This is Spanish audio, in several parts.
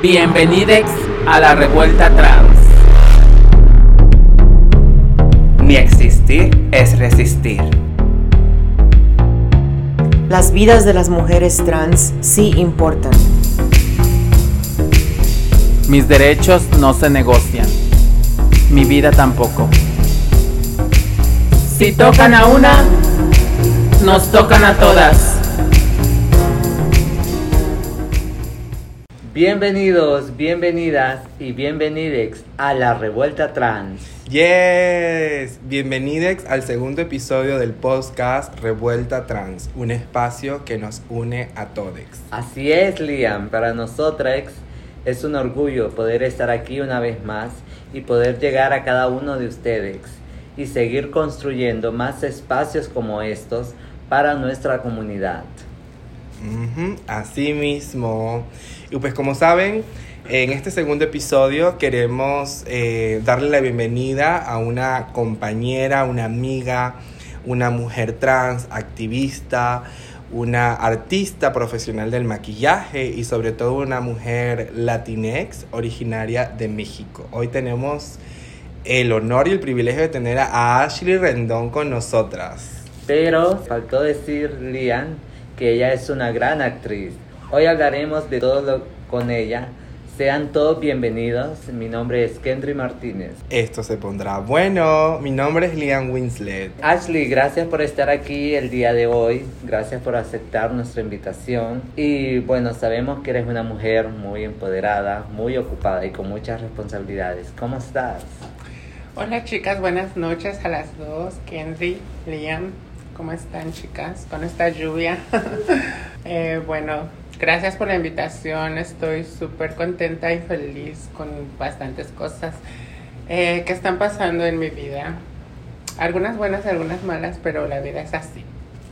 Bienvenidos a la revuelta trans. Ni existir es resistir. Las vidas de las mujeres trans sí importan. Mis derechos no se negocian. Mi vida tampoco. Si tocan a una, nos tocan a todas. Bienvenidos, bienvenidas y bienvenidex a la revuelta trans. Yes, bienvenidos al segundo episodio del podcast Revuelta Trans, un espacio que nos une a todos. Así es, Liam, para nosotras es un orgullo poder estar aquí una vez más y poder llegar a cada uno de ustedes y seguir construyendo más espacios como estos para nuestra comunidad. Así mismo. Y pues como saben, en este segundo episodio queremos eh, darle la bienvenida a una compañera, una amiga, una mujer trans, activista, una artista profesional del maquillaje y sobre todo una mujer latinex originaria de México. Hoy tenemos el honor y el privilegio de tener a Ashley Rendón con nosotras. Pero faltó decir, Liam, que ella es una gran actriz. Hoy hablaremos de todo lo con ella. Sean todos bienvenidos. Mi nombre es Kendry Martínez. Esto se pondrá bueno. Mi nombre es Liam Winslet. Ashley, gracias por estar aquí el día de hoy. Gracias por aceptar nuestra invitación. Y bueno, sabemos que eres una mujer muy empoderada, muy ocupada y con muchas responsabilidades. ¿Cómo estás? Hola chicas, buenas noches a las dos, Kenry, Liam, ¿cómo están chicas? Con esta lluvia. Eh, bueno, gracias por la invitación, estoy súper contenta y feliz con bastantes cosas eh, que están pasando en mi vida. Algunas buenas, algunas malas, pero la vida es así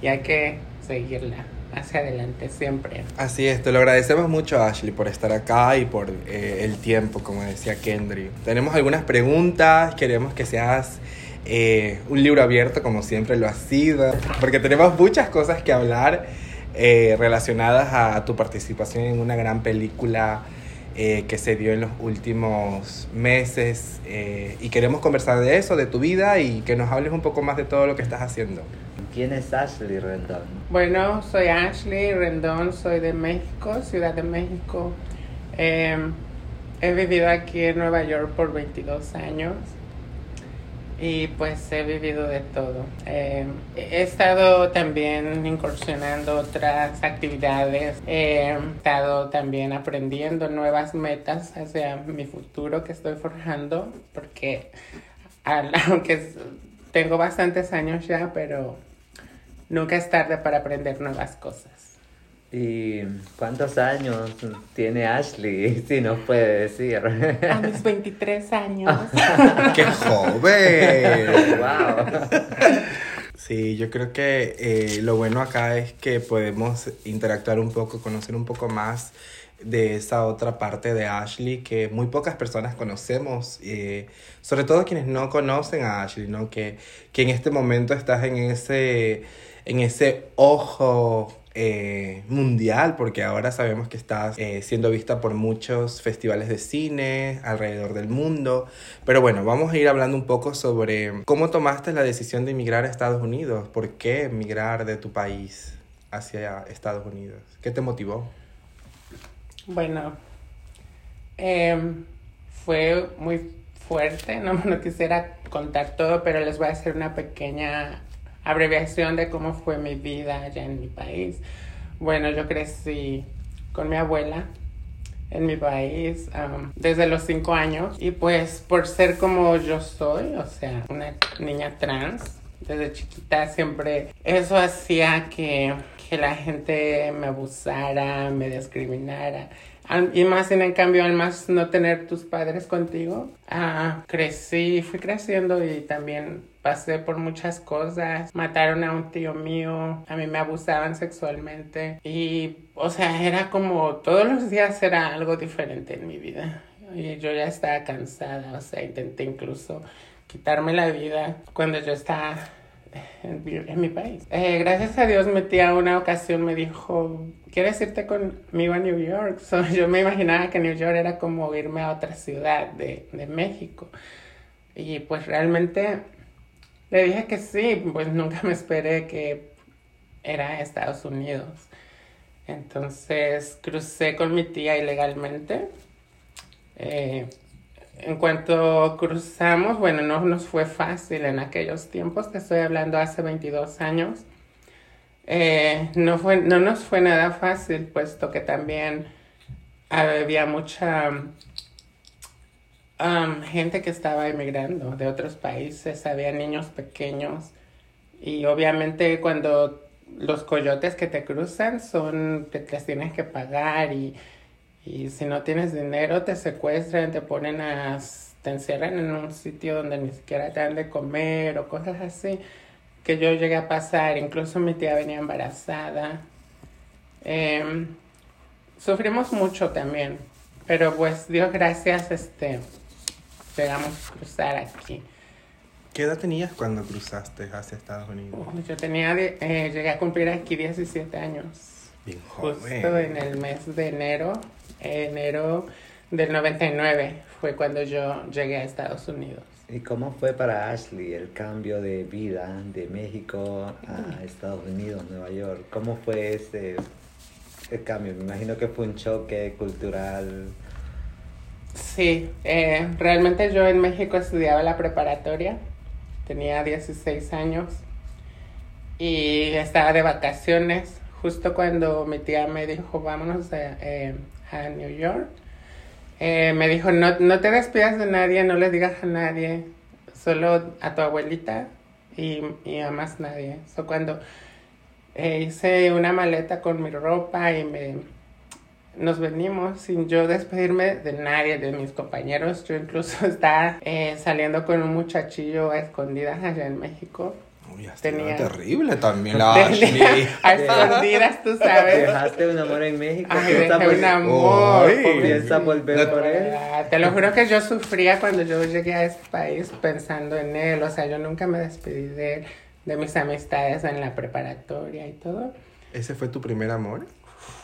y hay que seguirla hacia adelante siempre. Así es, te lo agradecemos mucho Ashley por estar acá y por eh, el tiempo, como decía Kendry. Tenemos algunas preguntas, queremos que seas eh, un libro abierto como siempre lo has sido, porque tenemos muchas cosas que hablar eh, relacionadas a tu participación en una gran película eh, que se dio en los últimos meses eh, y queremos conversar de eso, de tu vida y que nos hables un poco más de todo lo que estás haciendo. ¿Quién es Ashley Rendón? Bueno, soy Ashley Rendón, soy de México, Ciudad de México. Eh, he vivido aquí en Nueva York por 22 años y pues he vivido de todo. Eh, he estado también incursionando otras actividades, he estado también aprendiendo nuevas metas hacia mi futuro que estoy forjando, porque aunque tengo bastantes años ya, pero nunca es tarde para aprender nuevas cosas. ¿Y cuántos años tiene Ashley? Si nos puede decir. A mis 23 años. ¡Qué joven! wow. Sí, yo creo que eh, lo bueno acá es que podemos interactuar un poco, conocer un poco más de esa otra parte de Ashley que muy pocas personas conocemos, eh, sobre todo quienes no conocen a Ashley, ¿no? Que, que en este momento estás en ese, en ese ojo eh, mundial, porque ahora sabemos que estás eh, siendo vista por muchos festivales de cine alrededor del mundo. Pero bueno, vamos a ir hablando un poco sobre cómo tomaste la decisión de emigrar a Estados Unidos. ¿Por qué emigrar de tu país hacia Estados Unidos? ¿Qué te motivó? Bueno, em, fue muy fuerte, no, no quisiera contar todo, pero les voy a hacer una pequeña abreviación de cómo fue mi vida allá en mi país. Bueno, yo crecí con mi abuela en mi país desde los cinco años y pues por ser como yo soy, o sea, una niña trans, desde chiquita siempre eso hacía que, que la gente me abusara, me discriminara. Y más en cambio, al más no tener tus padres contigo, ah, crecí, fui creciendo y también pasé por muchas cosas. Mataron a un tío mío, a mí me abusaban sexualmente y, o sea, era como todos los días era algo diferente en mi vida. Y yo ya estaba cansada, o sea, intenté incluso quitarme la vida cuando yo estaba en, mi- en mi país. Eh, gracias a Dios mi tía una ocasión me dijo, ¿quieres irte conmigo a New York? So, yo me imaginaba que New York era como irme a otra ciudad de, de México. Y pues realmente le dije que sí, pues nunca me esperé que era Estados Unidos. Entonces crucé con mi tía ilegalmente. Eh, en cuanto cruzamos, bueno, no nos fue fácil en aquellos tiempos, te estoy hablando hace 22 años. Eh, no, fue, no nos fue nada fácil, puesto que también había mucha um, gente que estaba emigrando de otros países, había niños pequeños. Y obviamente cuando los coyotes que te cruzan son, te tienes que pagar y, y si no tienes dinero te secuestran, te ponen a, te encierran en un sitio donde ni siquiera te dan de comer o cosas así que yo llegué a pasar, incluso mi tía venía embarazada. Em, sufrimos mucho también, pero pues Dios gracias, este, llegamos a cruzar aquí. ¿Qué edad tenías cuando cruzaste hacia Estados Unidos? Yo tenía, eh, llegué a cumplir aquí 17 años, Bien justo en el mes de enero, enero del 99 fue cuando yo llegué a Estados Unidos. ¿Y cómo fue para Ashley el cambio de vida de México a Estados Unidos, Nueva York? ¿Cómo fue ese cambio? Me imagino que fue un choque cultural. Sí, eh, realmente yo en México estudiaba la preparatoria, tenía 16 años y estaba de vacaciones justo cuando mi tía me dijo vámonos eh, a New York. Eh, me dijo no, no te despidas de nadie, no le digas a nadie, solo a tu abuelita y, y a más nadie. So, cuando eh, hice una maleta con mi ropa y me, nos venimos sin yo despedirme de nadie, de mis compañeros. Yo incluso estaba eh, saliendo con un muchachillo a escondidas allá en México. Uy, tenía- terrible también la Ashley. A escondidas, tú sabes. ¿Dejaste un amor en México? Ay, ¿Piensa dejé vol- un amor. Ay. ¿Piensa volver No- por él? Ah, Te lo juro que yo sufría cuando yo llegué a este país pensando en él. O sea, yo nunca me despedí de él, de mis amistades en la preparatoria y todo. ¿Ese fue tu primer amor?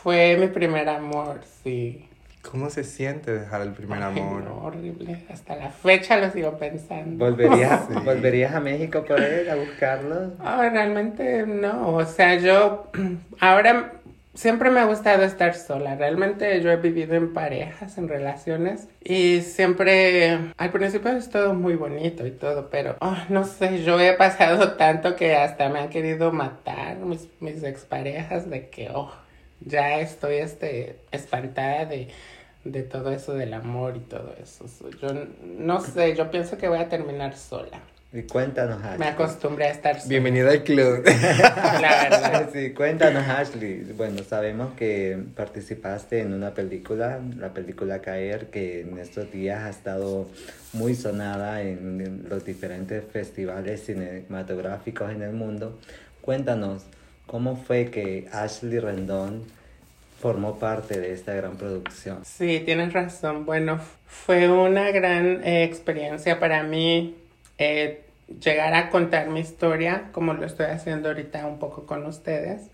Fue mi primer amor, sí. ¿Cómo se siente dejar el primer Ay, amor? no, horrible. Hasta la fecha lo sigo pensando. ¿Volverías, Sí. ¿Volverías a México por él, a buscarlo? Ah, realmente no, o sea, yo ahora siempre me ha gustado estar sola, realmente yo he vivido en parejas, en relaciones y siempre, al principio es todo muy bonito y todo, pero ah, no sé, yo he pasado tanto que hasta me han querido matar mis, mis exparejas de que, oh, ya estoy este, espantada de, de todo eso del amor y todo eso. So, Yo no sé, yo pienso que voy a terminar sola. Y cuéntanos, Ashley. Me acostumbré a estar sola. Bienvenida al club. La verdad. Sí, cuéntanos, Ashley. Bueno, sabemos que participaste en una película, la película Caer, que en estos días ha estado muy sonada en los diferentes festivales cinematográficos en el mundo. Cuéntanos, ¿cómo fue que Ashley Rendón formó parte de esta gran producción? Sí, tienes razón. Bueno, fue una gran eh, experiencia para mí eh, llegar a contar mi historia, como lo estoy haciendo ahorita un poco con ustedes,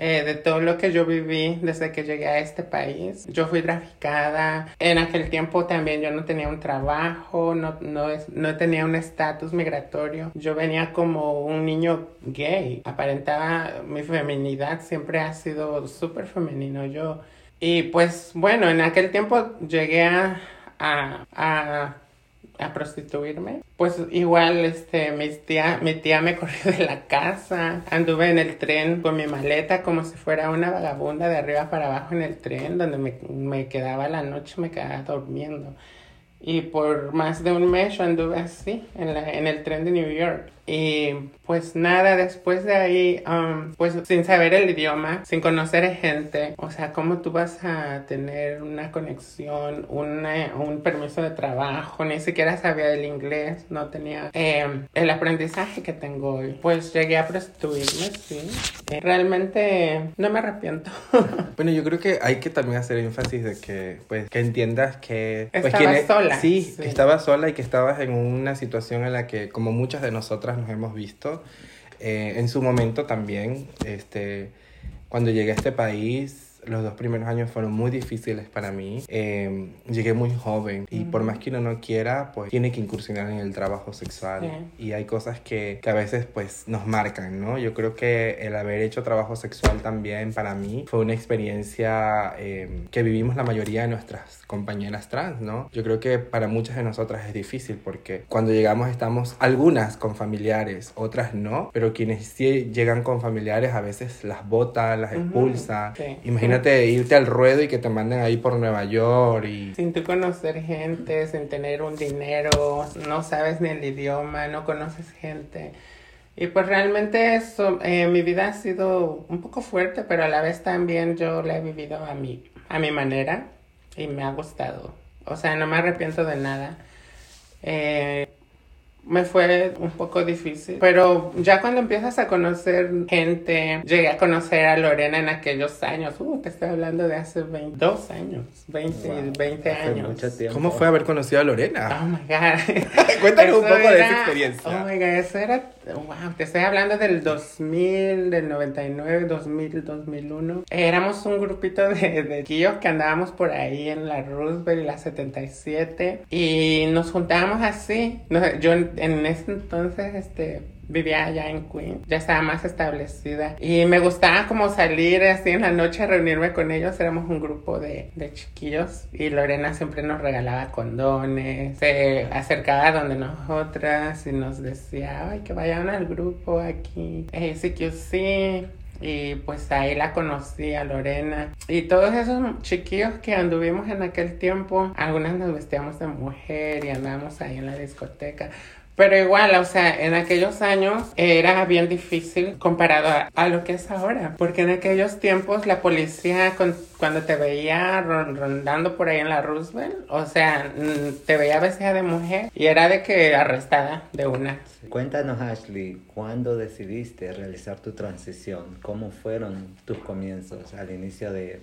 eh, de todo lo que yo viví desde que llegué a este país. Yo fui traficada. En aquel tiempo también yo no tenía un trabajo, no, no, no tenía un estatus migratorio. Yo venía como un niño gay. Aparentaba mi feminidad, siempre ha sido súper femenino yo. Y pues bueno, en aquel tiempo llegué a, a, a, a prostituirme. Pues igual este, mis tía, mi tía me corrió de la casa. Anduve en el tren con mi maleta como si fuera una vagabunda de arriba para abajo en el tren, donde me, me quedaba la noche, me quedaba durmiendo. Y por más de un mes yo anduve así en, la, en el tren de New York. Y pues nada, después de ahí, um, pues sin saber el idioma, sin conocer gente, o sea, ¿cómo tú vas a tener una conexión, una, un permiso de trabajo? Ni siquiera sabía el inglés, no tenía eh, el aprendizaje que tengo hoy. Pues llegué a prostituirme, sí. Eh, Realmente no me arrepiento. Bueno, yo creo que hay que también hacer énfasis de que, pues, que entiendas que... Pues, Estaba quién- sola, Sí, sí. que estabas sola y que estabas en una situación en la que, como muchas de nosotras nos hemos visto, Eh, en su momento también, este, cuando llegué a este país, los dos primeros años fueron muy difíciles para mí. Eh, llegué muy joven y por más que uno no quiera, pues tiene que incursionar en el trabajo sexual. Y hay cosas que, que, a veces pues nos marcan, ¿no? Yo creo que el haber hecho trabajo sexual también para mí fue una experiencia eh, que vivimos la mayoría de nuestras compañeras trans, ¿no? Yo creo que para muchas de nosotras es difícil porque cuando llegamos estamos algunas con familiares, otras no, pero quienes sí llegan con familiares a veces las bota, las expulsa. Sí. Imagínate irte al ruedo y que te manden ahí por Nueva York y... Sin tú conocer gente, sin tener un dinero, no sabes ni el idioma, no conoces gente. Y pues realmente eso, eh, mi vida ha sido un poco fuerte, pero a la vez también yo la he vivido a mi, a mi manera y me ha gustado. O sea, no me arrepiento de nada. Eh, me fue un poco difícil. Pero ya cuando empiezas a conocer gente, llegué a conocer a Lorena en aquellos años. Uh, te estoy hablando de hace 22 años, 20, wow, 20 años. Mucho tiempo. ¿Cómo fue haber conocido a Lorena? Oh my God. Cuéntanos un poco era, de esa experiencia. Oh my God, eso era. Wow, te estoy hablando del 2000, del 99, 2000, 2001. Éramos un grupito de, de tíos que andábamos por ahí en la Roosevelt y la 77 y nos juntábamos así. Yo en ese entonces, este, vivía allá en Queen, ya estaba más establecida y me gustaba como salir así en la noche a reunirme con ellos, éramos un grupo de, de chiquillos y Lorena siempre nos regalaba condones, se acercaba donde nosotras y nos decía, ay, que vayan al grupo aquí, eh, que sí, y pues ahí la conocí a Lorena. Y todos esos chiquillos que anduvimos en aquel tiempo, algunas nos vestíamos de mujer y andábamos ahí en la discoteca. Pero igual, o sea, en aquellos años era bien difícil comparado a, lo que es ahora. Porque en aquellos tiempos la policía, cuando te veía rondando por ahí en la Roosevelt, o sea, te veía vestida de mujer y era de que arrestada de una. Cuéntanos, Ashley, ¿cuándo decidiste realizar tu transición? ¿Cómo fueron tus comienzos al inicio de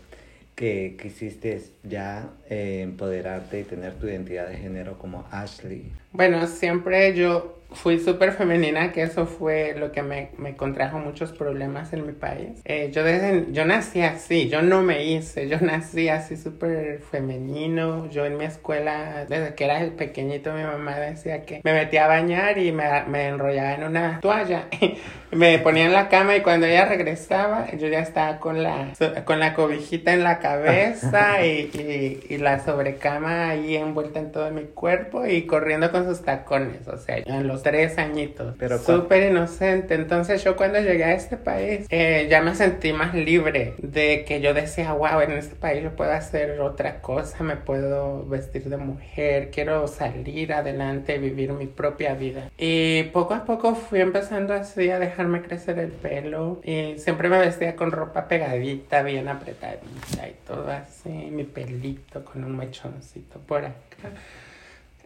que quisiste ya eh, empoderarte y tener tu identidad de género como Ashley? Bueno, siempre yo fui súper femenina, que eso fue lo que me, me contrajo muchos problemas en mi país. Eh, yo, desde, yo nací así, yo no me hice, yo nací así súper femenino. Yo en mi escuela, desde que era pequeñito, mi mamá decía que me metía a bañar y me, me enrollaba en una toalla. me ponía en la cama y cuando ella regresaba, yo ya estaba con la, con la cobijita en la cabeza y, y, y la sobrecama ahí envuelta en todo mi cuerpo y corriendo con sus tacones, o sea, en los tres añitos. Pero súper inocente. Entonces yo cuando llegué a este país eh, ya me sentí más libre de que yo decía, wow, en este país yo puedo hacer otra cosa, me puedo vestir de mujer, quiero salir adelante, vivir mi propia vida. Y poco a poco fui empezando así a dejarme crecer el pelo y siempre me vestía con ropa pegadita, bien apretadita y todo así, mi pelito con un mechoncito por acá.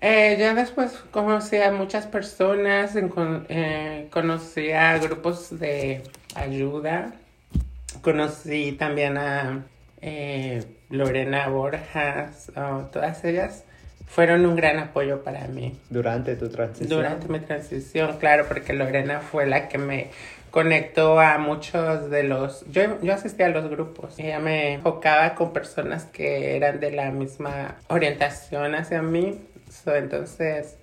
Eh, ya después conocí a muchas personas, eh, conocí a grupos de ayuda, conocí también a eh, Lorena Borjas, oh, todas ellas fueron un gran apoyo para mí. Durante tu transición. Durante mi transición, claro, porque Lorena fue la que me conectó a muchos de los... Yo, yo asistía a los grupos. Ella me enfocaba con personas que eran de la misma orientación hacia mí So, entonces,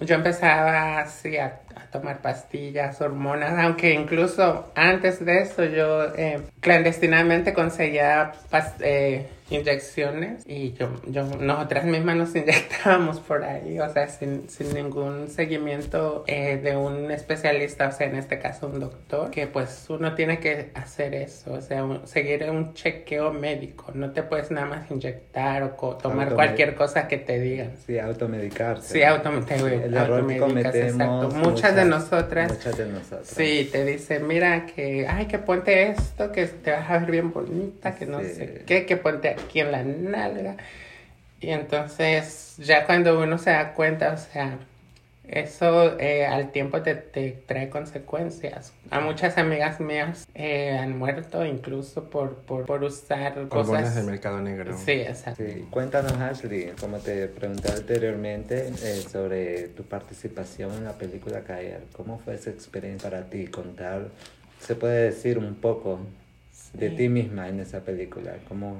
yo empezaba así a, tomar pastillas, hormonas, aunque incluso antes de eso yo eh, clandestinamente conseguía eh, inyecciones y yo, yo, nosotras mismas nos inyectábamos por ahí, o sea, sin, sin ningún seguimiento eh, de un especialista, o sea, en este caso un doctor, que pues uno tiene que hacer eso, o sea, un, seguir un chequeo médico, no te puedes nada más inyectar o tomar Automed cualquier cosa que te digan. Sí, automedicarse. Sí, automedicarse. El error que cometemos. Exacto. Muchas, de nosotras. Muchas de nosotras. Sí, te dicen, mira que, ay, que ponte esto, que te vas a ver bien bonita, que no sí. sé qué, que ponte aquí en la nalga. Y entonces, ya cuando uno se da cuenta, o sea, eso eh, al tiempo te, te, trae consecuencias. A muchas amigas mías eh, han muerto incluso por, por, por usar Hormonas cosas... del mercado negro. Sí, exacto. Sí. Cuéntanos, Ashley, como te pregunté anteriormente eh, sobre tu participación en la película Caer. ¿Cómo fue esa experiencia para ti? Contar, se puede decir un poco de Sí. ti misma en esa película. ¿Cómo,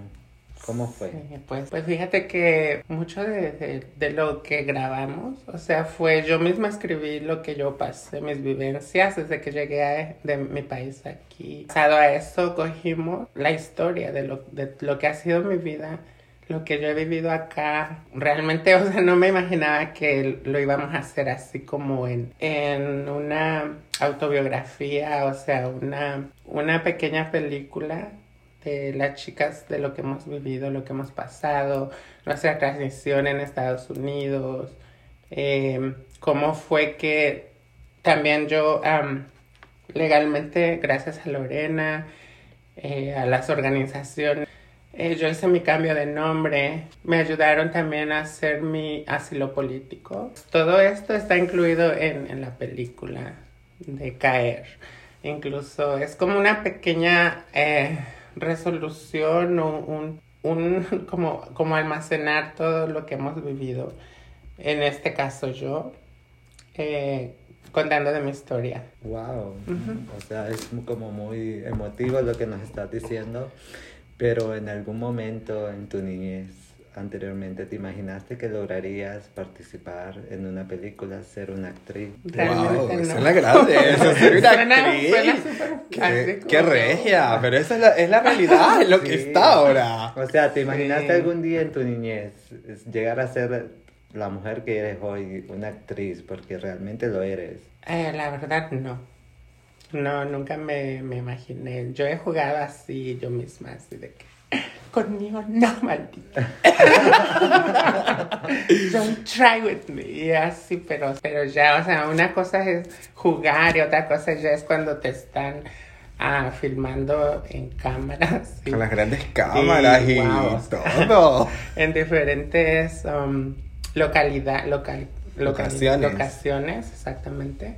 cómo fue? Sí, pues, pues fíjate que mucho de, de, de lo que grabamos, o sea, fue yo misma escribí lo que yo pasé, mis vivencias desde que llegué a- de mi país aquí. Basado a eso cogimos la historia de lo, de lo que ha sido mi vida, lo que yo he vivido acá. Realmente, o sea, no me imaginaba que lo íbamos a hacer así como en, en una autobiografía, o sea, una, una pequeña película de las chicas, de lo que hemos vivido, lo que hemos pasado, nuestra transición en Estados Unidos, eh, cómo fue que también yo am, legalmente, gracias a Lorena, eh, a las organizaciones, eh, yo hice mi cambio de nombre, me ayudaron también a hacer mi asilo político. Todo esto está incluido en, en la película de Caer. Incluso es como una pequeña eh, resolución o un, un como, como almacenar todo lo que hemos vivido. En este caso yo, eh, contando de mi historia. Wow, o sea, es como muy emotivo lo que nos estás diciendo, pero en algún momento en tu niñez anteriormente te imaginaste que lograrías participar en una película, ser una actriz. Realmente Wow, no. suena grande eso, ser una Suena- actriz. suena súper- Qué, regia, pero esa es la, es la realidad, es lo que está ahora. O sea, ¿te imaginaste Sí. algún día en tu niñez llegar a ser la mujer que eres hoy, una actriz, porque realmente lo eres? Eh, la verdad, no. No, nunca me, me imaginé. Yo he jugado así, yo misma, así de que. Conmigo no, maldita. Don't try with me. Y así, pero, pero ya, o sea, una cosa es jugar y otra cosa ya es cuando te están ah, filmando en cámaras. y- Con las grandes cámaras y, wow. todo. en diferentes um, localidad, local, local- Locaciones. locaciones, exactamente.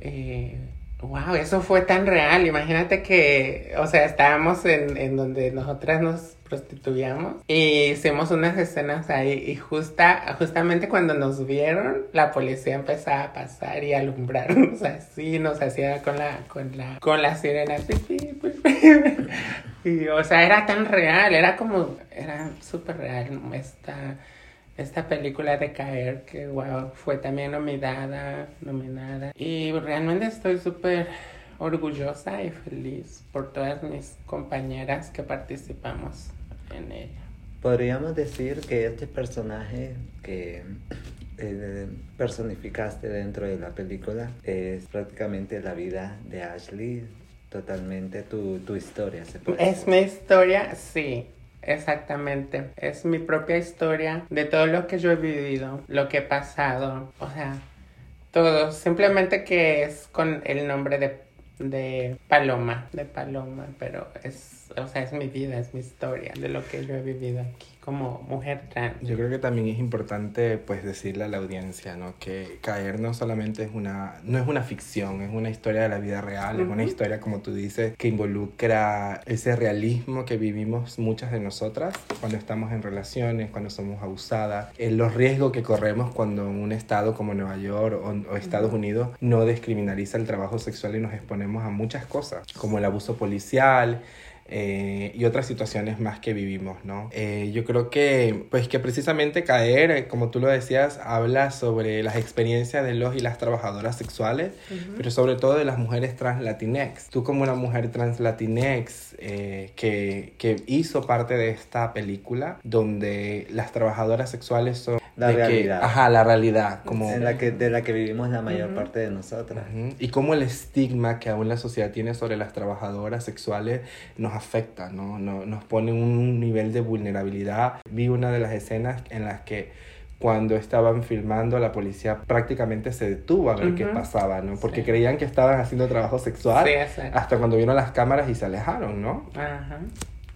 Eh, wow, eso fue tan real. Imagínate que, o sea, estábamos en, en donde nosotras nos prostituíamos y hicimos unas escenas ahí y justa, justamente cuando nos vieron, la policía empezaba a pasar y a alumbrarnos así, nos hacía con la, con la, con la sirena. Y, o sea, era tan real, era como, era súper real esta, esta película de Caer, que wow, fue también nominada, nominada. Y realmente estoy súper orgullosa y feliz por todas mis compañeras que participamos en ella. Podríamos decir que este personaje que eh, personificaste dentro de la película es prácticamente la vida de Ashley, totalmente tu, tu historia. ¿se puede Es mi historia, sí. Exactamente, es mi propia historia de todo lo que yo he vivido, lo que he pasado, o sea, todo, simplemente que es con el nombre de, de Paloma, de Paloma, pero es, o sea, es mi vida, es mi historia, de lo que yo he vivido aquí como mujer trans. Yo creo que también es importante pues decirle a la audiencia, ¿no? Que caer no solamente es una, no es una ficción, es una historia de la vida real, es una historia, como tú dices, que involucra ese realismo que vivimos muchas de nosotras cuando estamos en relaciones, cuando somos abusadas, en los riesgos que corremos cuando un estado como Nueva York o, o Estados Unidos no descriminaliza el trabajo sexual y nos exponemos a muchas cosas, como el abuso policial, eh, y otras situaciones más que vivimos, ¿no? Eh, yo creo que, pues que precisamente Caer, eh, como tú lo decías, habla sobre las experiencias de los y las trabajadoras sexuales, pero sobre todo de las mujeres trans latinex. Tú como una mujer trans latinex eh, que, que hizo parte de esta película, donde las trabajadoras sexuales son... La de que- realidad. ajá, la realidad, como... En la que, de la que vivimos la mayor Ujú. parte de nosotras. Ujú. Y cómo el estigma que aún la sociedad tiene sobre las trabajadoras sexuales nos afecta, ¿no? No- Nos pone un nivel de vulnerabilidad. Vi una de las escenas en las que cuando estaban filmando la policía prácticamente se detuvo a ver qué pasaba, ¿no? Porque Sí. creían que estaban haciendo trabajo sexual Sí, hasta cuando vieron las cámaras y se alejaron, ¿no? Ajá.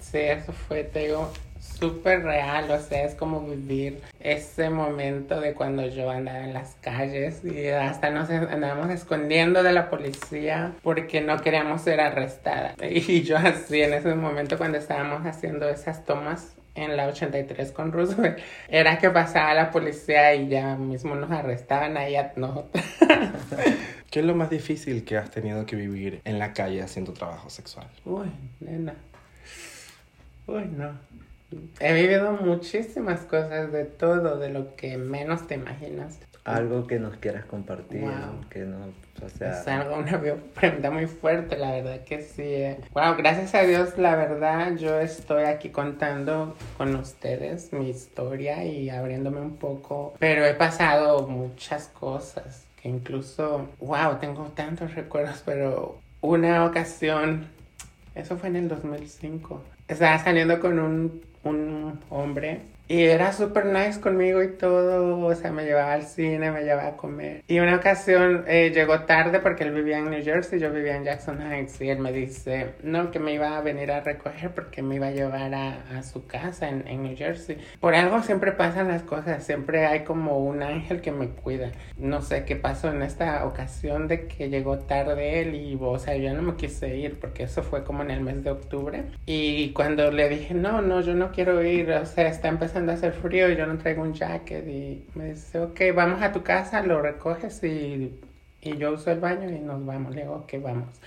Sí, eso fue, te digo, súper real, o sea, es como vivir ese momento de cuando yo andaba en las calles y hasta nos andábamos escondiendo de la policía porque no queríamos ser arrestada. Y yo así en ese momento cuando estábamos haciendo esas tomas en la 83 con Roosevelt, era que pasaba la policía y ya mismo nos arrestaban ahí a nosotros. ¿Qué es lo más difícil que has tenido que vivir en la calle haciendo trabajo sexual? Uy, nena. Uy, no. He vivido muchísimas cosas de todo, de lo que menos te imaginas. Algo que nos quieras compartir, Wow. que no, o sea, Es algo, una pregunta muy fuerte, la verdad que sí. eh. Wow, gracias a Dios, la verdad, yo estoy aquí contando con ustedes mi historia y abriéndome un poco, pero he pasado muchas cosas que incluso, wow, tengo tantos recuerdos, pero una ocasión, eso fue en el 2005, estaba saliendo con un, un hombre y era súper nice conmigo y todo, o sea, me llevaba al cine, me llevaba a comer. Y una ocasión eh, llegó tarde porque él vivía en New Jersey, yo vivía en Jackson Heights, y él me dice, no, que me iba a venir a recoger porque me iba a llevar a, a su casa en, en New Jersey. Por algo siempre pasan las cosas, siempre hay como un ángel que me cuida. No sé qué pasó en esta ocasión de que llegó tarde él y, o sea, yo no me quise ir porque eso fue como en el mes de octubre. Y cuando le dije, no, no, yo no quiero ir, o sea, está empezando a hacer frío y yo no traigo un jacket y me dice, ok, vamos a tu casa, lo recoges y, y yo uso el baño y nos vamos. Le digo, ok, vamos.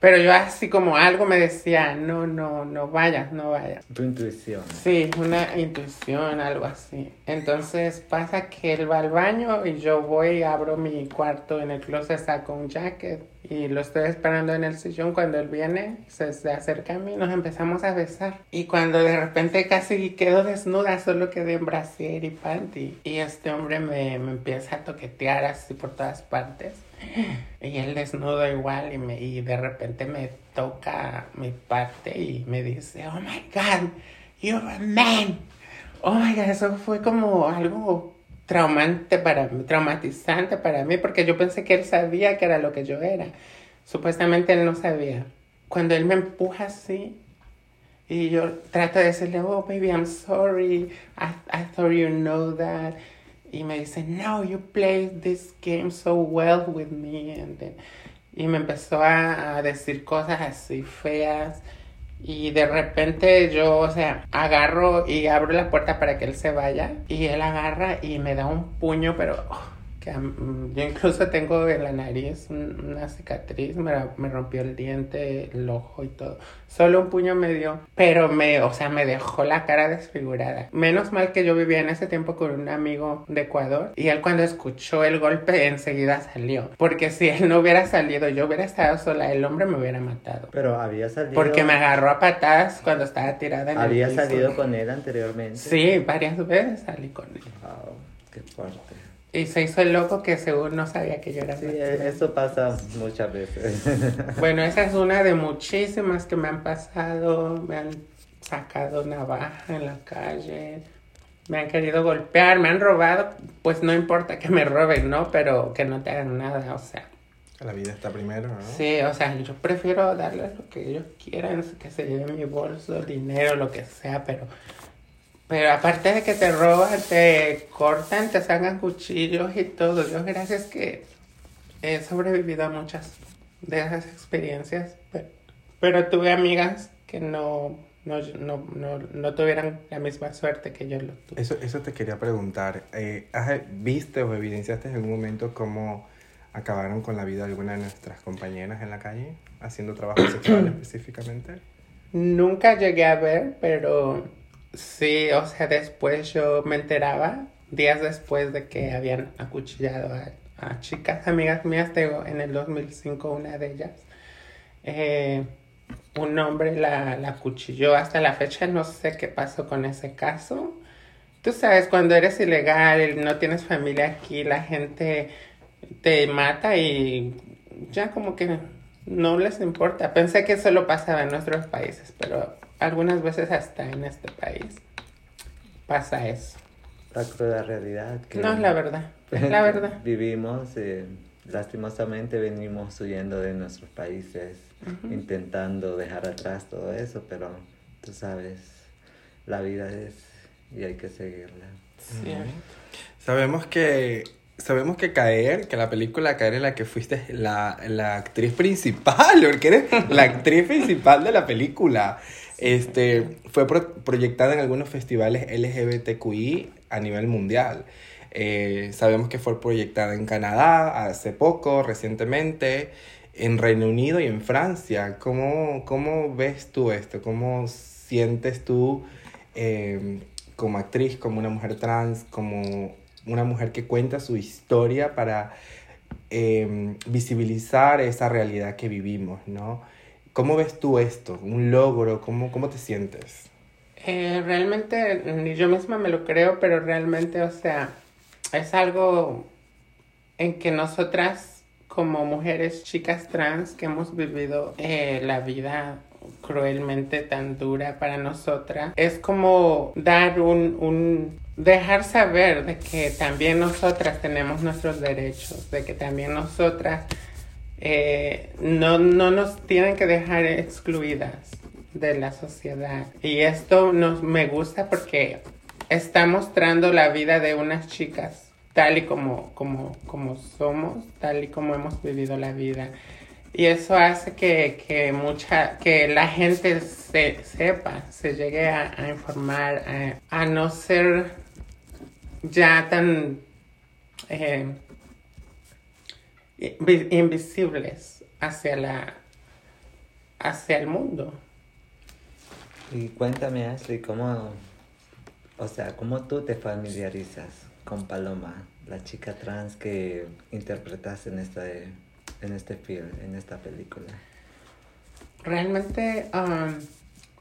Pero yo así como algo me decía, no, no, no vayas, no vayas. tu intuición. Sí, una intuición, algo así. Entonces pasa que él va al baño y yo voy, abro mi cuarto en el closet, saco un jacket y lo estoy esperando en el sillón. Cuando él viene, se, se acerca a mí nos empezamos a besar. Y cuando de repente casi quedo desnuda, solo quedé en brasier y panty. Y este hombre me, me empieza a toquetear así por todas partes. Y él desnudo igual y, me, y de repente me toca mi parte y me dice, oh my God, you're a man. Oh my God, eso fue como algo traumante para mí, traumatizante para mí, porque yo pensé que él sabía que era lo que yo era. Supuestamente él no sabía. Cuando él me empuja así, y yo trato de decirle, oh baby, I'm sorry, I, I thought you know that. Y me dice, no, you played this game so well with me. And then- y me empezó a, a decir cosas así feas. Y de repente yo, o sea, agarro y abro la puerta para que él se vaya. Y él agarra y me da un puño, pero oh, que mm, yo incluso tengo en la nariz un- una cicatriz, me, me rompió el diente, el ojo y todo. Solo un puño me dio, pero me, o sea, me dejó la cara desfigurada. Menos mal que yo vivía en ese tiempo con un amigo de Ecuador y él cuando escuchó el golpe enseguida salió. Porque si él no hubiera salido, yo hubiera estado sola, el hombre me hubiera matado. Pero había salido. Porque me agarró a patadas cuando estaba tirada en el Había piso. salido con él anteriormente. Sí, varias veces salí con él. Wow, qué fuerte. Y se hizo el loco que según no sabía que yo era Sí, eso pasa muchas veces. Bueno, esa es una de muchísimas que me han pasado. Me han sacado navaja en la calle. Me han querido golpear, me han robado. Pues no importa que me roben, ¿no? Pero que no te hagan nada, o sea. La vida está primero, ¿no? Sí, o sea, yo prefiero darles lo que ellos quieran, que se lleven mi bolso, dinero, lo que sea, pero... Pero aparte de que te roban, te cortan, te sacan cuchillos y todo. Yo gracias que he sobrevivido a muchas de esas experiencias, pero, pero tuve amigas que no, no, no, no, no tuvieran la misma suerte que yo lo tuve. Eso, eso te quería preguntar. Eh, ¿has- ¿Viste o evidenciaste en algún momento cómo acabaron con la vida alguna de nuestras compañeras en la calle? Haciendo trabajo sexual específicamente. Nunca llegué a ver, pero sí, o sea, después yo me enteraba, días después de que habían acuchillado a, a chicas, amigas mías, tengo en el 2005 una de ellas. eh, un hombre la, la acuchilló hasta la fecha, no sé qué pasó con ese caso. Tú sabes, cuando eres ilegal, no tienes familia aquí, la gente te mata y ya como que no les importa. Pensé que solo pasaba en nuestros países, pero algunas veces hasta en este país pasa eso. La cruda realidad. Que No es la verdad, la verdad. Vivimos, eh, lastimosamente venimos huyendo de nuestros países, intentando dejar atrás todo eso, pero tú sabes, la vida es y hay que seguirla. Cierto. Sabemos que sabemos que Caer, que la película Caer en la que fuiste la, la actriz principal, porque eres la actriz principal de la película. Este, fue pro- proyectada en algunos festivales LGBTQI a nivel mundial. Eh, sabemos que fue proyectada en Canadá hace poco, recientemente, en Reino Unido y en Francia. ¿Cómo, cómo ves tú esto? ¿Cómo sientes tú eh, como actriz, como una mujer trans, como una mujer que cuenta su historia para eh, visibilizar esa realidad que vivimos, ¿no? ¿Cómo ves tú esto? ¿Un logro? ¿Cómo, cómo te sientes? Eh, realmente ni yo misma me lo creo, pero realmente, o sea, es algo en que nosotras como mujeres chicas trans que hemos vivido eh, la vida cruelmente tan dura para nosotras, es como dar un, un, dejar saber de que también nosotras tenemos nuestros derechos, de que también nosotras eh, no, no nos tienen que dejar excluidas de la sociedad. Y esto nos, me gusta porque está mostrando la vida de unas chicas tal y como, como, como somos, tal y como hemos vivido la vida. Y eso hace que, que, mucha, que la gente se, sepa, se llegue a, informar, a, a, no ser ya tan eh, invisibles hacia la hacia el mundo. Y cuéntame, Ashley, ¿cómo, o sea, cómo tú te familiarizas con Paloma, la chica trans que interpretaste en este, en este film, en esta película? Realmente um,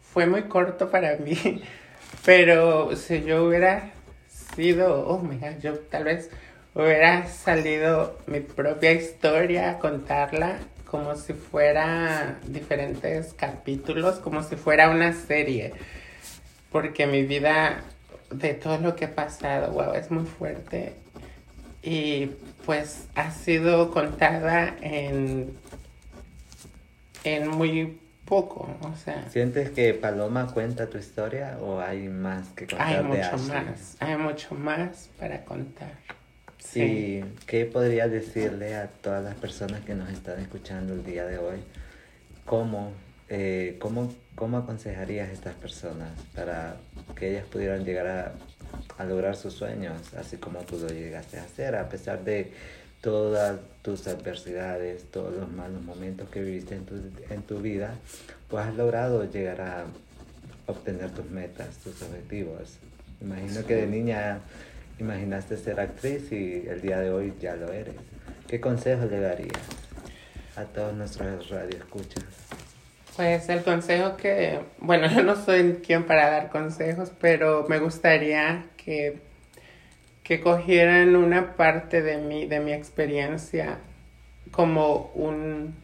fue muy corto para mí, pero si yo hubiera sido, oh my god, yo tal vez hubiera salido mi propia historia a contarla como si fuera diferentes capítulos, como si fuera una serie, porque mi vida de todo lo que he pasado, wow, es muy fuerte y pues ha sido contada en en muy poco, o sea. ¿Sientes que Paloma cuenta tu historia o hay más que contar Hay de mucho Ashley? más, hay mucho más para contar. Sí. ¿Qué podrías decirle a todas las personas que nos están escuchando el día de hoy? ¿Cómo, eh, cómo, cómo aconsejarías a estas personas para que ellas pudieran llegar a, a lograr sus sueños, así como tú lo llegaste a hacer, a pesar de todas tus adversidades, todos los malos momentos que viviste en tu, en tu vida, pues has logrado llegar a obtener tus metas, tus objetivos. Imagino que de niña imaginaste ser actriz y el día de hoy ya lo eres. ¿Qué consejo le darías a todos nuestros radioescuchas? Pues el consejo que, bueno, yo no soy quien para dar consejos, pero me gustaría que, que cogieran una parte de mi, de mi experiencia como un,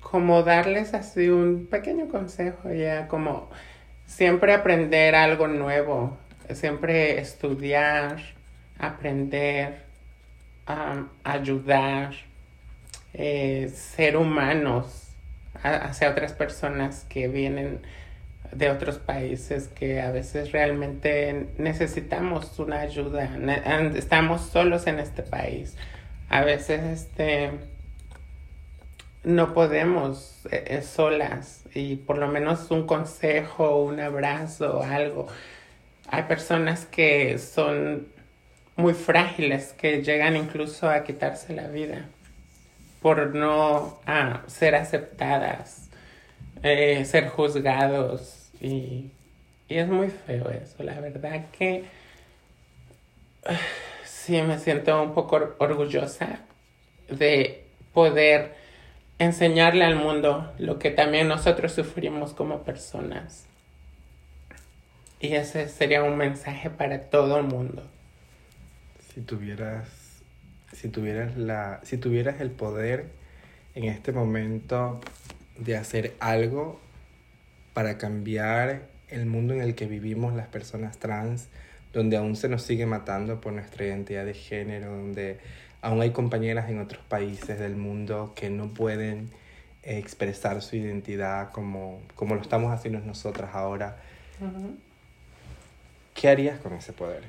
como darles así un pequeño consejo, ya como siempre aprender algo nuevo, siempre estudiar, aprender, ayudar, eh, ser humanos hacia otras personas que vienen de otros países que a veces realmente necesitamos una ayuda, estamos solos en este país. A veces este no podemos eh, eh, solas y por lo menos un consejo, un abrazo, algo. Hay personas que son muy frágiles, que llegan incluso a quitarse la vida por no ah, ser aceptadas, eh, ser juzgados y, y es muy feo eso. La verdad que ah, sí me siento un poco or- orgullosa de poder enseñarle al mundo lo que también nosotros sufrimos como personas. Y ese sería un mensaje para todo el mundo. Si tuvieras, si tuvieras la, si tuvieras el poder en este momento de hacer algo para cambiar el mundo en el que vivimos las personas trans, donde aún se nos sigue matando por nuestra identidad de género, donde aún hay compañeras en otros países del mundo que no pueden expresar su identidad como, como lo estamos haciendo nosotras ahora. ¿Qué harías con ese poder?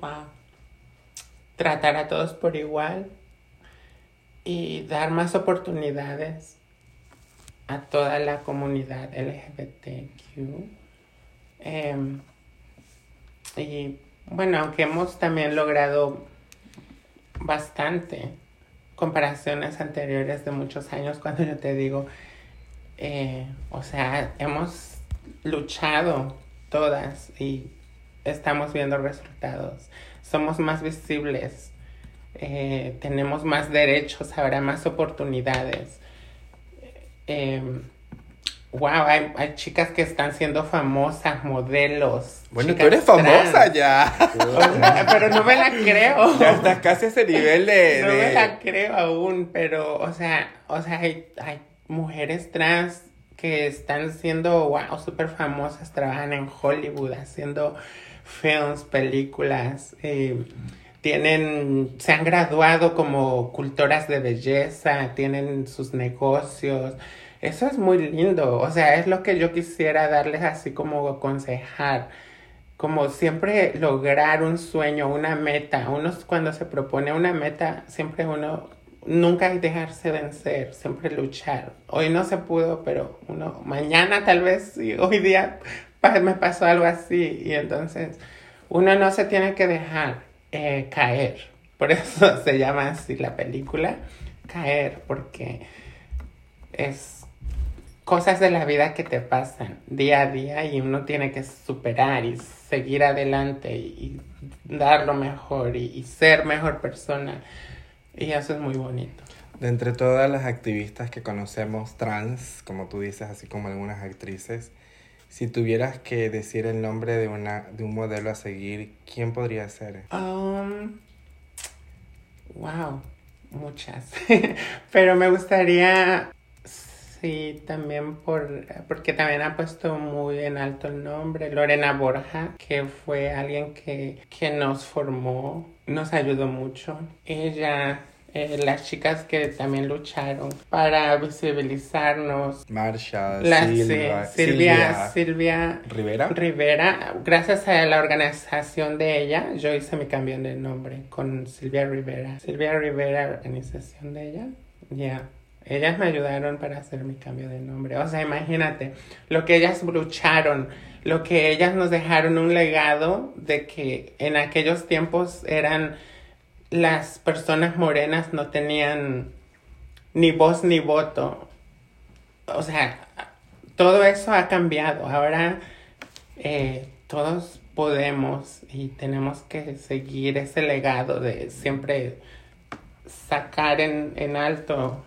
Wow. Tratar a todos por igual y dar más oportunidades a toda la comunidad LGBTQ. Em, y bueno, aunque hemos también logrado bastante comparaciones anteriores de muchos años, cuando yo te digo, eh, o sea, hemos luchado todas y estamos viendo resultados. Somos más visibles, eh, tenemos más derechos, habrá más oportunidades. Eh, wow, hay, hay, chicas que están siendo famosas, modelos. Bueno, tú eres famosa ya. pero no me la creo. Ya estás casi a ese nivel de. No me la creo aún, pero, o sea, o sea, hay, hay mujeres trans que están siendo, wow, súper famosas, trabajan en Hollywood haciendo films, películas, eh, tienen, se han graduado como cultoras de belleza, tienen sus negocios. Eso es muy lindo, o sea, es lo que yo quisiera darles así como aconsejar, como siempre lograr un sueño, una meta. Uno cuando se propone una meta, siempre uno nunca dejarse vencer, siempre luchar. Hoy no se pudo, pero uno, mañana tal vez, y hoy día me pasó algo así, y entonces uno no se tiene que dejar eh, caer. Por eso se llama así la película, caer, porque es cosas de la vida que te pasan día a día y uno tiene que superar y seguir adelante y, dar lo mejor y, y ser mejor persona. Y eso es muy bonito. De entre todas las activistas que conocemos trans, como tú dices, así como algunas actrices, si tuvieras que decir el nombre de, una, de un modelo a seguir, ¿quién podría ser? Um, wow, muchas. Pero me gustaría, sí, también por, porque también ha puesto muy en alto el nombre, Lorena Borja, que fue alguien que, que nos formó, nos ayudó mucho. Ella eh, las chicas que también lucharon para visibilizarnos. Marsha, Silvia, Silvia, Silvia, Rivera. Rivera. Gracias a la organización de ella, yo hice mi cambio de nombre con Silvia Rivera. Silvia Rivera, organización de ella. Ya. Ellas me ayudaron para hacer mi cambio de nombre. O sea, imagínate lo que ellas lucharon, lo que ellas nos dejaron un legado de que en aquellos tiempos eran las personas morenas no tenían ni voz ni voto. O sea, todo eso ha cambiado. Ahora eh, todos podemos y tenemos que seguir ese legado de siempre sacar en, en alto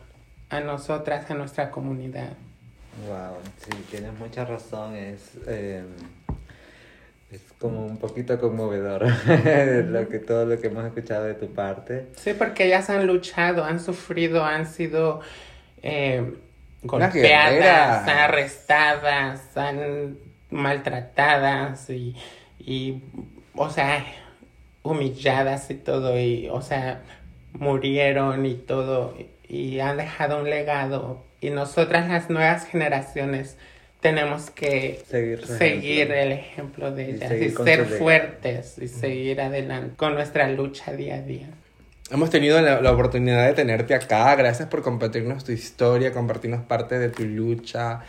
a nosotras, a nuestra comunidad. Wow, sí, tienes mucha razón. Es, eh, es como un poquito conmovedor lo que, todo lo que hemos escuchado de tu parte. Sí, porque ellas han luchado, han sufrido, han sido eh, golpeadas, arrestadas, han maltratadas y, y, o sea, humilladas y todo, y, o sea, murieron y todo, y han dejado un legado. Y nosotras, las nuevas generaciones, tenemos que seguir, seguir el ejemplo de ellas y, ser fuertes y seguir adelante con nuestra lucha día a día. Hemos tenido la, la, oportunidad de tenerte acá. Gracias por compartirnos tu historia, compartirnos parte de tu lucha.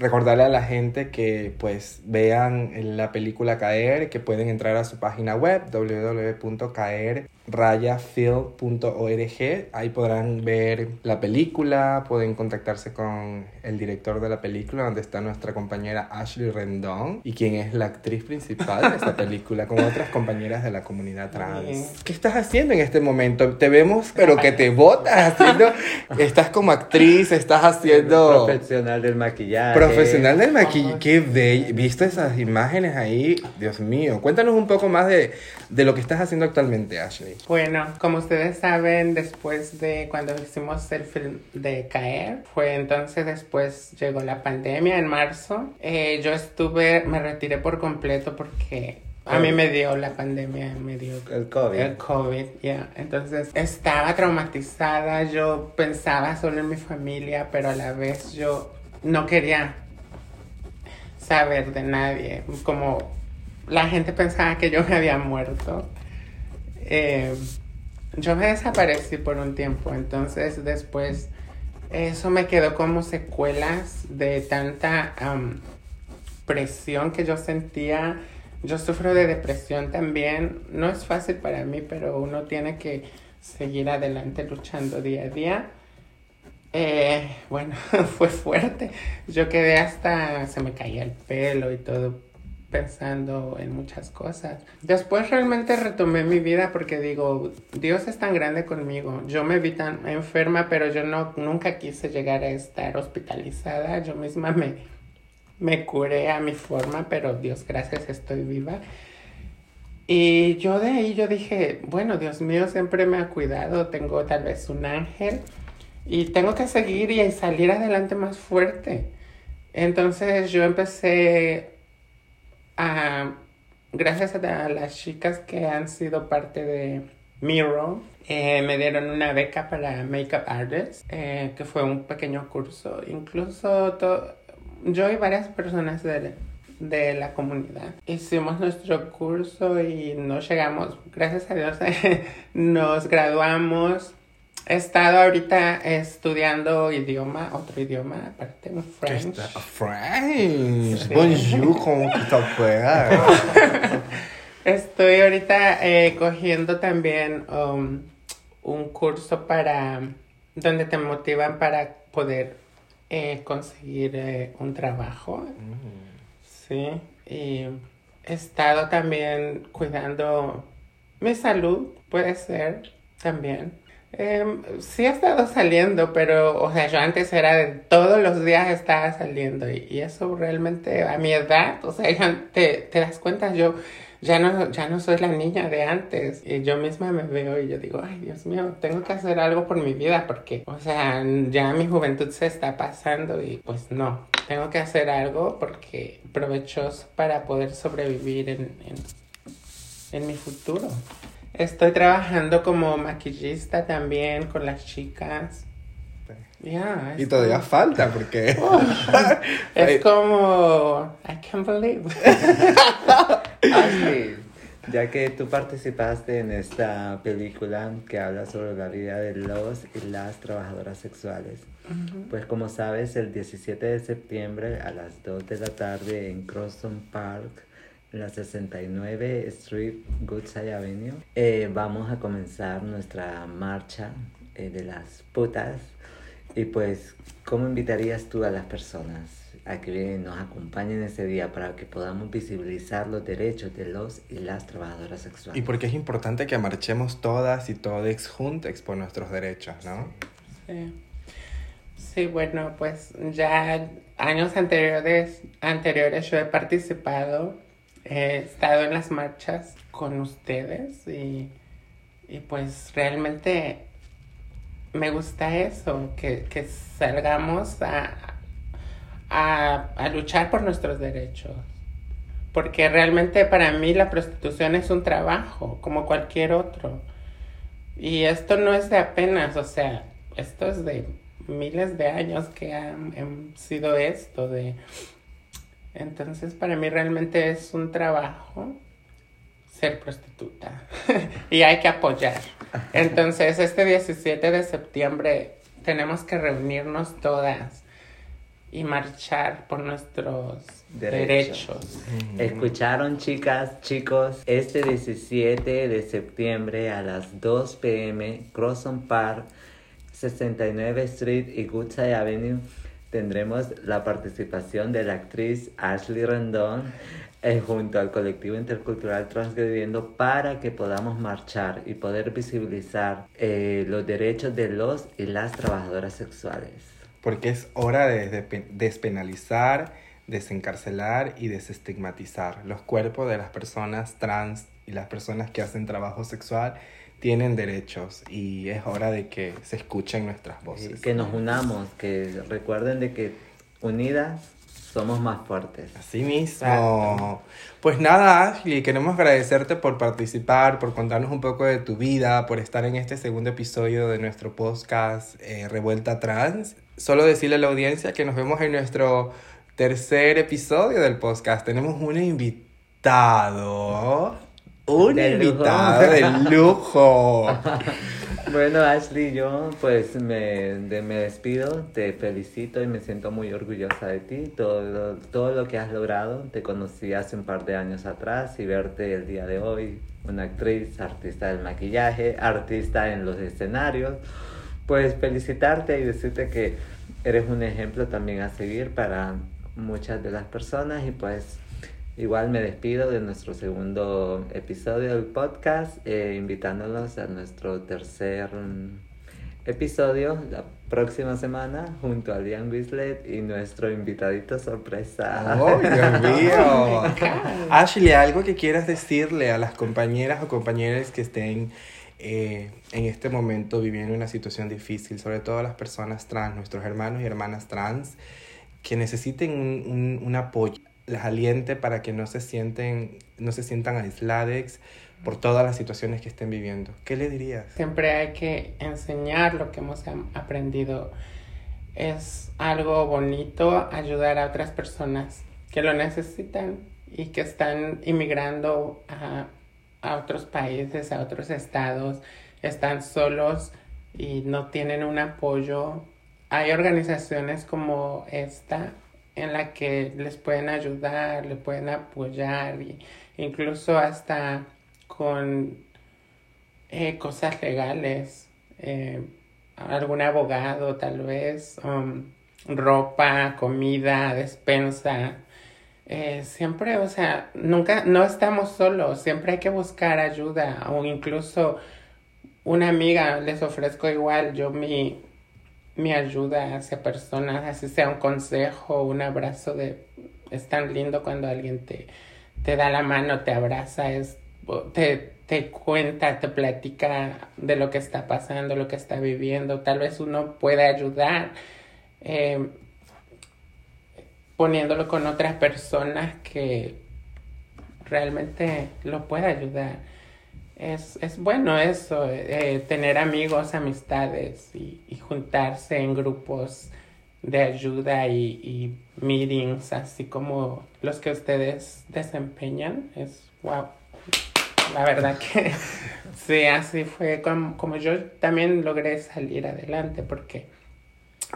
Recordarle a la gente que pues vean la película Caer, que pueden entrar a su página web www.caer rayafilm.org. Ahí podrán ver la película, pueden contactarse con el director de la película, donde está nuestra compañera Ashley Rendón, y quien es la actriz principal de esta película, con otras compañeras de la comunidad trans. ¿Qué estás haciendo en este momento? Te vemos, pero que te botas haciendo. Estás como actriz, estás haciendo. Profesional del maquillaje. Profesional del maquillaje. Qué bello. ¿Viste esas imágenes ahí? Dios mío. Cuéntanos un poco más de, de lo que estás haciendo actualmente, Ashley. Bueno, como ustedes saben, después de cuando hicimos el film de Caer, fue entonces después llegó la pandemia en marzo. Eh, yo estuve, me retiré por completo porque a mí me dio la pandemia, me dio el COVID. El COVID, ya. Entonces estaba traumatizada, yo pensaba solo en mi familia, pero a la vez yo no quería saber de nadie, como la gente pensaba que yo me había muerto. Eh, yo me desaparecí por un tiempo, entonces después eso me quedó como secuelas de tanta presión que yo sentía. Yo sufro de depresión también. No es fácil para mí, pero uno tiene que seguir adelante luchando día a día. Eh, bueno, fue fuerte. Yo quedé hasta, se me caía el pelo y todo pensando en muchas cosas. Después realmente retomé mi vida porque digo, Dios es tan grande conmigo. Yo me vi tan enferma, pero yo no nunca quise llegar a estar hospitalizada. Yo misma me me curé a mi forma, pero Dios gracias estoy viva. Y yo de ahí yo dije, bueno, Dios mío siempre me ha cuidado, tengo tal vez un ángel y tengo que seguir y salir adelante más fuerte. Entonces yo empecé a, gracias a las chicas que han sido parte de Miro, eh, me dieron una beca para Makeup Artists, eh, que fue un pequeño curso. Incluso yo y varias personas de, de la comunidad hicimos nuestro curso y nos llegamos, gracias a Dios, nos graduamos. He estado ahorita estudiando idioma, otro idioma, aparte un French. Está- French. Sí. Bonjour. Estoy ahorita eh, cogiendo también um, un curso para donde te motivan para poder eh, conseguir eh, un trabajo. Sí, y he estado también cuidando mi salud, puede ser también. Em, sí he estado saliendo, pero, o sea, yo antes era de todos los días estaba saliendo y, eso realmente a mi edad, o sea, te, te das cuenta, yo ya no, ya no soy la niña de antes y yo misma me veo y yo digo, ay Dios mío, tengo que hacer algo por mi vida porque, o sea, ya mi juventud se está pasando y pues no, tengo que hacer algo porque provechoso para poder sobrevivir en, en, en mi futuro. Estoy trabajando como maquillista también con las chicas. Ya, Y todavía como- falta porque... es como I can't believe. Ashley, ya que tú participaste en esta película que habla sobre la vida de los y las trabajadoras sexuales, pues como sabes, el 17 de septiembre a las 2 de la tarde en Croston Park, la 69 Street Goodside Avenue, eh, vamos a comenzar nuestra marcha eh, de las putas. Y pues, ¿cómo invitarías tú a las personas a que nos acompañen ese día para que podamos visibilizar los derechos de los y las trabajadoras sexuales? Y porque es importante que marchemos todas y todos juntos por nuestros derechos, ¿no? Sí. Sí, bueno, pues ya años anteriores, anteriores yo he participado, he estado en las marchas con ustedes y, y pues realmente me gusta eso, que, que salgamos a, a, a luchar por nuestros derechos. Porque realmente para mí la prostitución es un trabajo, como cualquier otro. Y esto no es de apenas, o sea, esto es de miles de años que han, han sido esto de... Entonces para mí realmente es un trabajo ser prostituta y hay que apoyar. Entonces este 17 de septiembre tenemos que reunirnos todas y marchar por nuestros Derechos. derechos. Escucharon chicas, chicos, este 17 de septiembre a las 2 pm, Crosson Park, 69 Street y Goodside Avenue, tendremos la participación de la actriz Ashley Rendón eh, junto al colectivo intercultural Transgrediendo para que podamos marchar y poder visibilizar eh, los derechos de los y las trabajadoras sexuales. Porque es hora de despe- despenalizar, desencarcelar y desestigmatizar. Los cuerpos de las personas trans y las personas que hacen trabajo sexual tienen derechos y es hora de que se escuchen nuestras voces. Que nos unamos, que recuerden de que unidas somos más fuertes. Así mismo. Pues nada, Ashley, queremos agradecerte por participar, por contarnos un poco de tu vida, por estar en este segundo episodio de nuestro podcast eh, Revuelta Trans. Solo decirle a la audiencia que nos vemos en nuestro tercer episodio del podcast. Tenemos un invitado. Un De lujo. invitado de lujo. Bueno, Ashley, yo pues me, de- me despido, te felicito y me siento muy orgullosa de ti, todo, todo lo que has logrado. Te conocí hace un par de años atrás y verte el día de hoy, una actriz, artista del maquillaje, artista en los escenarios, pues felicitarte y decirte que eres un ejemplo también a seguir para muchas de las personas y pues Igual me despido de nuestro segundo episodio del podcast, eh, invitándolos a nuestro tercer episodio la próxima semana junto a Liam Wislet y nuestro invitadito sorpresa. ¡Oh, Dios mío! Ashley, ¿algo que quieras decirle a las compañeras o compañeros que estén eh, en este momento viviendo una situación difícil, sobre todo a las personas trans, nuestros hermanos y hermanas trans, que necesiten un, un, un apoyo, las aliente para que no se, sienten, no se sientan aisladas por todas las situaciones que estén viviendo? ¿Qué le dirías? Siempre hay que enseñar lo que hemos aprendido. Es algo bonito ayudar a otras personas que lo necesitan y que están inmigrando a, a otros países, a otros estados, están solos y no tienen un apoyo. Hay organizaciones como esta en la que les pueden ayudar, les pueden apoyar, incluso hasta con eh, cosas legales, eh, algún abogado tal vez, um, ropa, comida, despensa. Eh, siempre, o sea, nunca, no estamos solos, siempre hay que buscar ayuda o incluso una amiga, les ofrezco igual, yo mi, mi ayuda hacia personas, así sea un consejo, un abrazo de, es tan lindo cuando alguien te, te da la mano, te abraza, es, te, te cuenta, te platica de lo que está pasando, lo que está viviendo, tal vez uno puede ayudar eh, poniéndolo con otras personas que realmente lo puede ayudar. Es, es bueno eso, eh, tener amigos, amistades y, y juntarse en grupos de ayuda y, y meetings, así como los que ustedes desempeñan. Es wow. La verdad que sí, así fue como, como yo también logré salir adelante, porque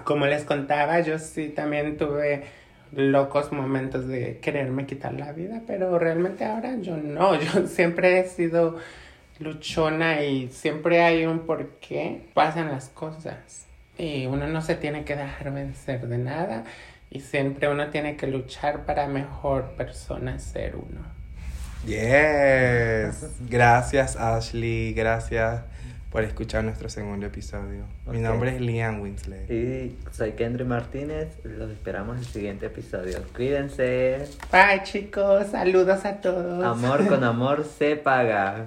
como les contaba, yo sí también tuve locos momentos de quererme quitar la vida, pero realmente ahora yo no, yo siempre he sido luchona y siempre hay un por qué pasan las cosas. Y uno no se tiene que dejar vencer de nada y siempre uno tiene que luchar para mejor persona ser uno. Yes. Gracias, Ashley. Gracias por escuchar nuestro segundo episodio. Mi Ok. nombre es Liam Winslet. Y soy Kendry Martínez, los esperamos en el siguiente episodio. Cuídense, Bye chicos, saludos a todos. amor con amor se paga.